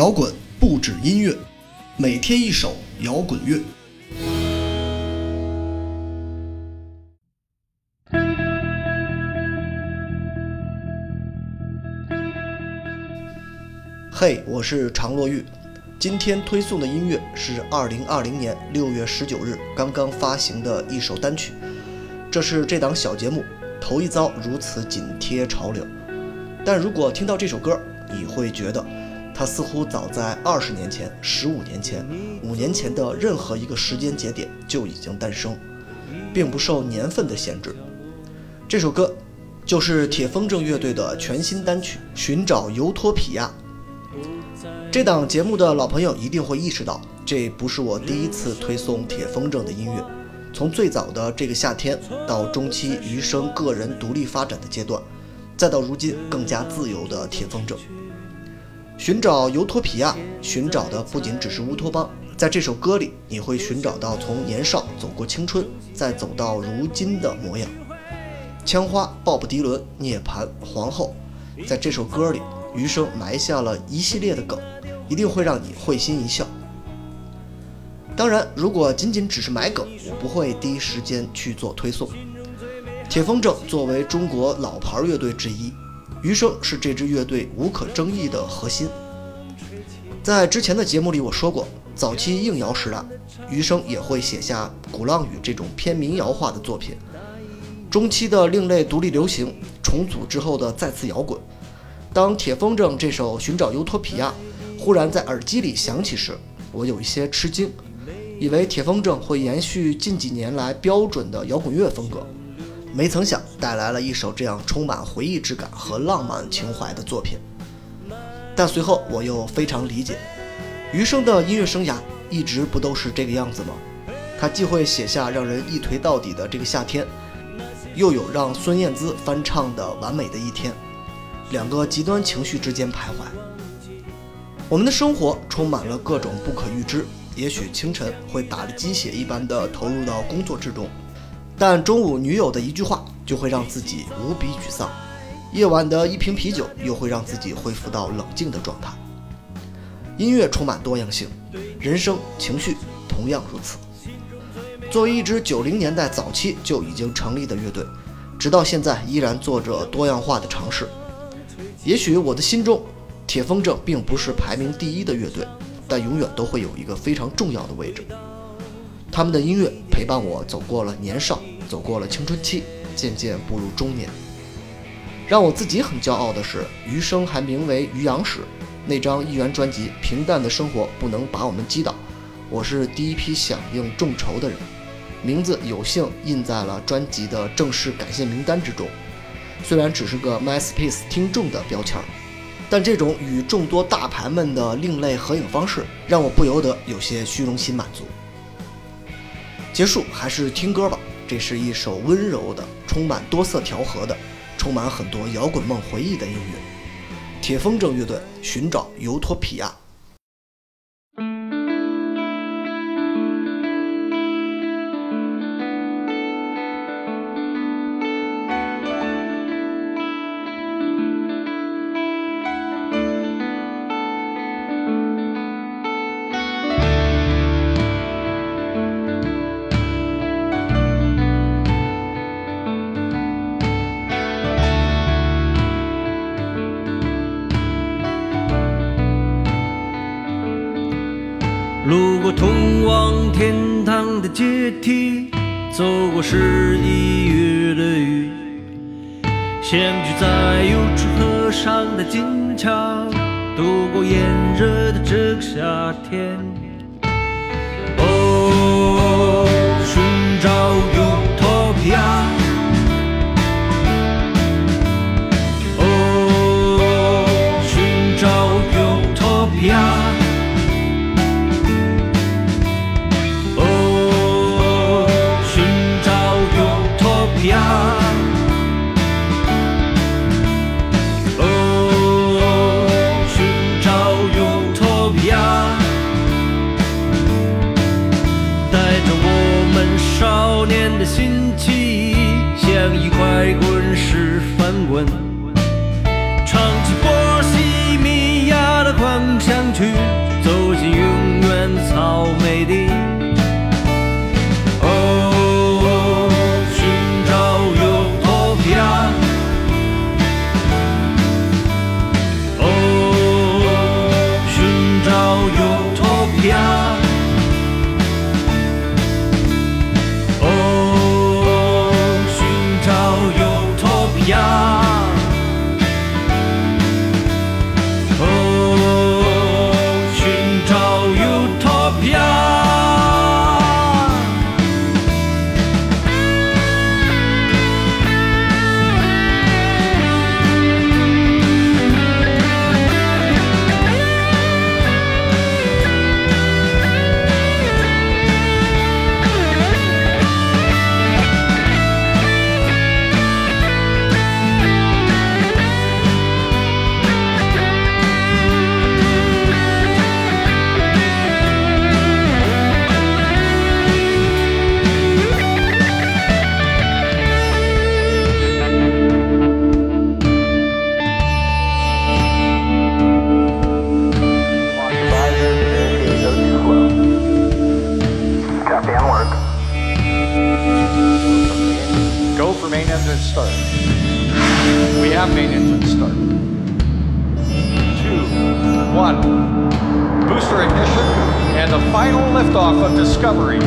摇滚不止音乐，每天一首摇滚乐。嘿，我是常洛玉。今天推送的音乐是二零二零年六月十九日刚刚发行的一首单曲，这是这档小节目头一遭如此紧贴潮流。但如果听到这首歌，你会觉得它似乎早在二十年前、十五年前、五年前的任何一个时间节点就已经诞生，并不受年份的限制。这首歌就是铁风筝乐队的全新单曲《寻找尤托皮亚》。这档节目的老朋友一定会意识到，这不是我第一次推送铁风筝的音乐。从最早的这个夏天，到中期余生个人独立发展的阶段，再到如今更加自由的铁风筝。寻找尤托皮亚，寻找的不仅只是乌托邦。在这首歌里，你会寻找到从年少走过青春，再走到如今的模样。枪花、鲍勃迪伦、涅槃、皇后，在这首歌里，余生埋下了一系列的梗。一定会让你会心一笑。当然，如果仅仅只是买梗，我不会第一时间去做推送。铁风筝作为中国老牌乐队之一，余生是这支乐队无可争议的核心。在之前的节目里我说过，早期硬摇时代，余生也会写下《鼓浪屿》这种偏民谣化的作品。中期的另类独立流行重组之后的再次摇滚。当铁风筝这首《寻找尤托皮亚》。忽然在耳机里响起时，我有一些吃惊，以为铁风筝会延续近几年来标准的摇滚乐风格，没曾想带来了一首这样充满回忆之感和浪漫情怀的作品。但随后我又非常理解，余生的音乐生涯一直不都是这个样子吗？他既会写下让人一颓到底的这个夏天，又有让孙燕姿翻唱的完美的一天，两个极端情绪之间徘徊。我们的生活充满了各种不可预知，也许清晨会打了鸡血一般的投入到工作之中，但中午女友的一句话就会让自己无比沮丧，夜晚的一瓶啤酒又会让自己恢复到冷静的状态。音乐充满多样性，人生情绪同样如此。作为一支九零年代早期就已经成立的乐队，直到现在依然做着多样化的尝试。也许我的心中。铁风筝并不是排名第一的乐队，但永远都会有一个非常重要的位置。他们的音乐陪伴我走过了年少，走过了青春期，渐渐步入中年。让我自己很骄傲的是，余生还名为余阳时，那张一元专辑《平淡的生活不能把我们击倒》，我是第一批响应众筹的人，名字有幸印在了专辑的正式感谢名单之中，虽然只是个 MySpace 听众的标签儿。但这种与众多大牌们的另类合影方式，让我不由得有些虚荣心满足。结束还是听歌吧，这是一首温柔的、充满多色调和的、充满很多摇滚梦回忆的音乐。铁风筝乐队《寻找尤托皮亚》。路过通往天堂的阶梯，走过十一月的雨，相聚在邮储河上的金桥，度过炎热的这个夏天。少年的心气像一块滚石翻滚。Start. We have main engine start. Two, one. Booster ignition and the final liftoff of Discovery.